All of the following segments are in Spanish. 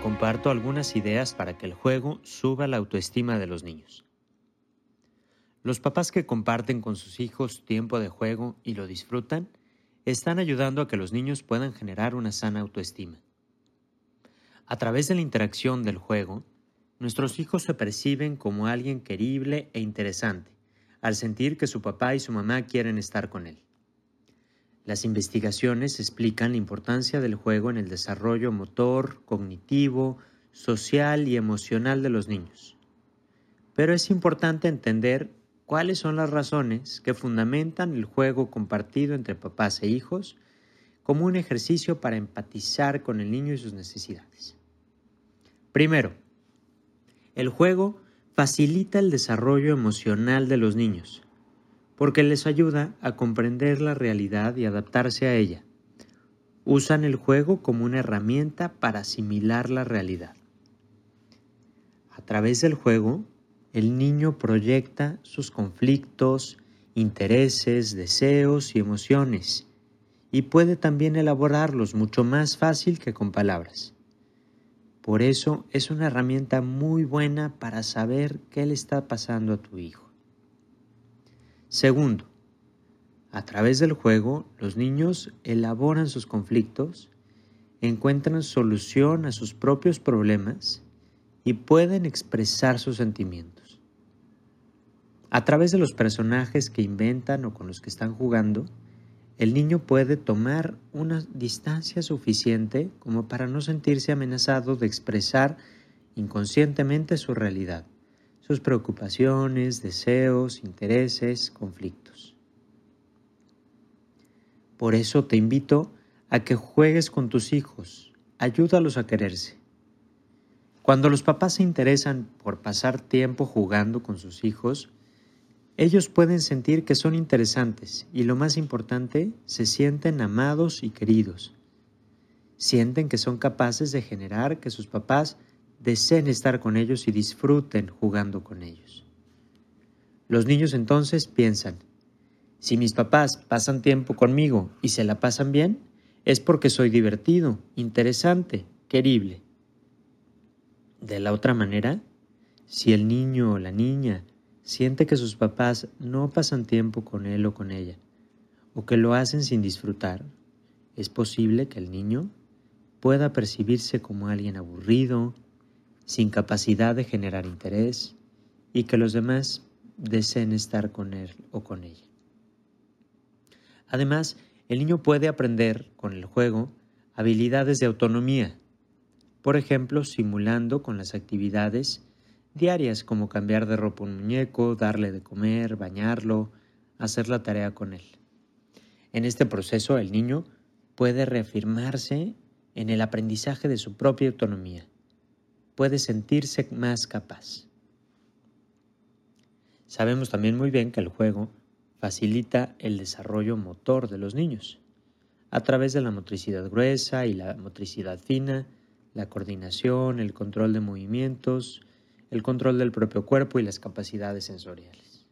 comparto algunas ideas para que el juego suba la autoestima de los niños. Los papás que comparten con sus hijos tiempo de juego y lo disfrutan, están ayudando a que los niños puedan generar una sana autoestima. A través de la interacción del juego, nuestros hijos se perciben como alguien querible e interesante, al sentir que su papá y su mamá quieren estar con él. Las investigaciones explican la importancia del juego en el desarrollo motor, cognitivo, social y emocional de los niños. Pero es importante entender cuáles son las razones que fundamentan el juego compartido entre papás e hijos como un ejercicio para empatizar con el niño y sus necesidades. Primero, el juego facilita el desarrollo emocional de los niños porque les ayuda a comprender la realidad y adaptarse a ella. Usan el juego como una herramienta para asimilar la realidad. A través del juego, el niño proyecta sus conflictos, intereses, deseos y emociones y puede también elaborarlos mucho más fácil que con palabras. Por eso es una herramienta muy buena para saber qué le está pasando a tu hijo. Segundo, a través del juego, los niños elaboran sus conflictos, encuentran solución a sus propios problemas y pueden expresar sus sentimientos. A través de los personajes que inventan o con los que están jugando, el niño puede tomar una distancia suficiente como para no sentirse amenazado de expresar inconscientemente su realidad sus preocupaciones, deseos, intereses, conflictos. Por eso te invito a que juegues con tus hijos, ayúdalos a quererse. Cuando los papás se interesan por pasar tiempo jugando con sus hijos, ellos pueden sentir que son interesantes y lo más importante, se sienten amados y queridos. Sienten que son capaces de generar que sus papás deseen estar con ellos y disfruten jugando con ellos. Los niños entonces piensan, si mis papás pasan tiempo conmigo y se la pasan bien, es porque soy divertido, interesante, querible. De la otra manera, si el niño o la niña siente que sus papás no pasan tiempo con él o con ella, o que lo hacen sin disfrutar, es posible que el niño pueda percibirse como alguien aburrido, sin capacidad de generar interés y que los demás deseen estar con él o con ella. Además, el niño puede aprender con el juego habilidades de autonomía, por ejemplo, simulando con las actividades diarias como cambiar de ropa un muñeco, darle de comer, bañarlo, hacer la tarea con él. En este proceso el niño puede reafirmarse en el aprendizaje de su propia autonomía puede sentirse más capaz. Sabemos también muy bien que el juego facilita el desarrollo motor de los niños a través de la motricidad gruesa y la motricidad fina, la coordinación, el control de movimientos, el control del propio cuerpo y las capacidades sensoriales.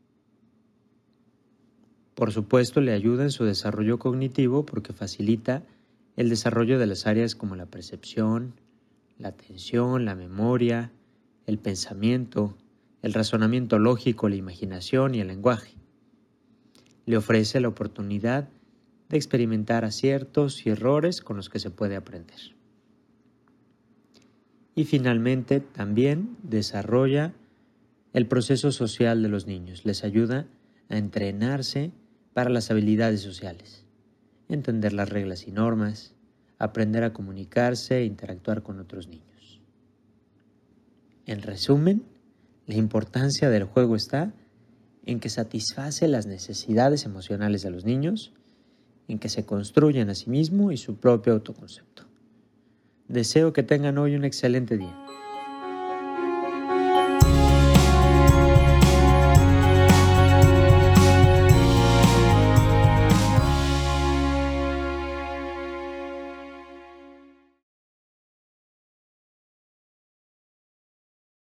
Por supuesto, le ayuda en su desarrollo cognitivo porque facilita el desarrollo de las áreas como la percepción, la atención, la memoria, el pensamiento, el razonamiento lógico, la imaginación y el lenguaje. Le ofrece la oportunidad de experimentar aciertos y errores con los que se puede aprender. Y finalmente también desarrolla el proceso social de los niños. Les ayuda a entrenarse para las habilidades sociales, entender las reglas y normas, aprender a comunicarse e interactuar con otros niños. En resumen, la importancia del juego está en que satisface las necesidades emocionales de los niños, en que se construyen a sí mismo y su propio autoconcepto. Deseo que tengan hoy un excelente día.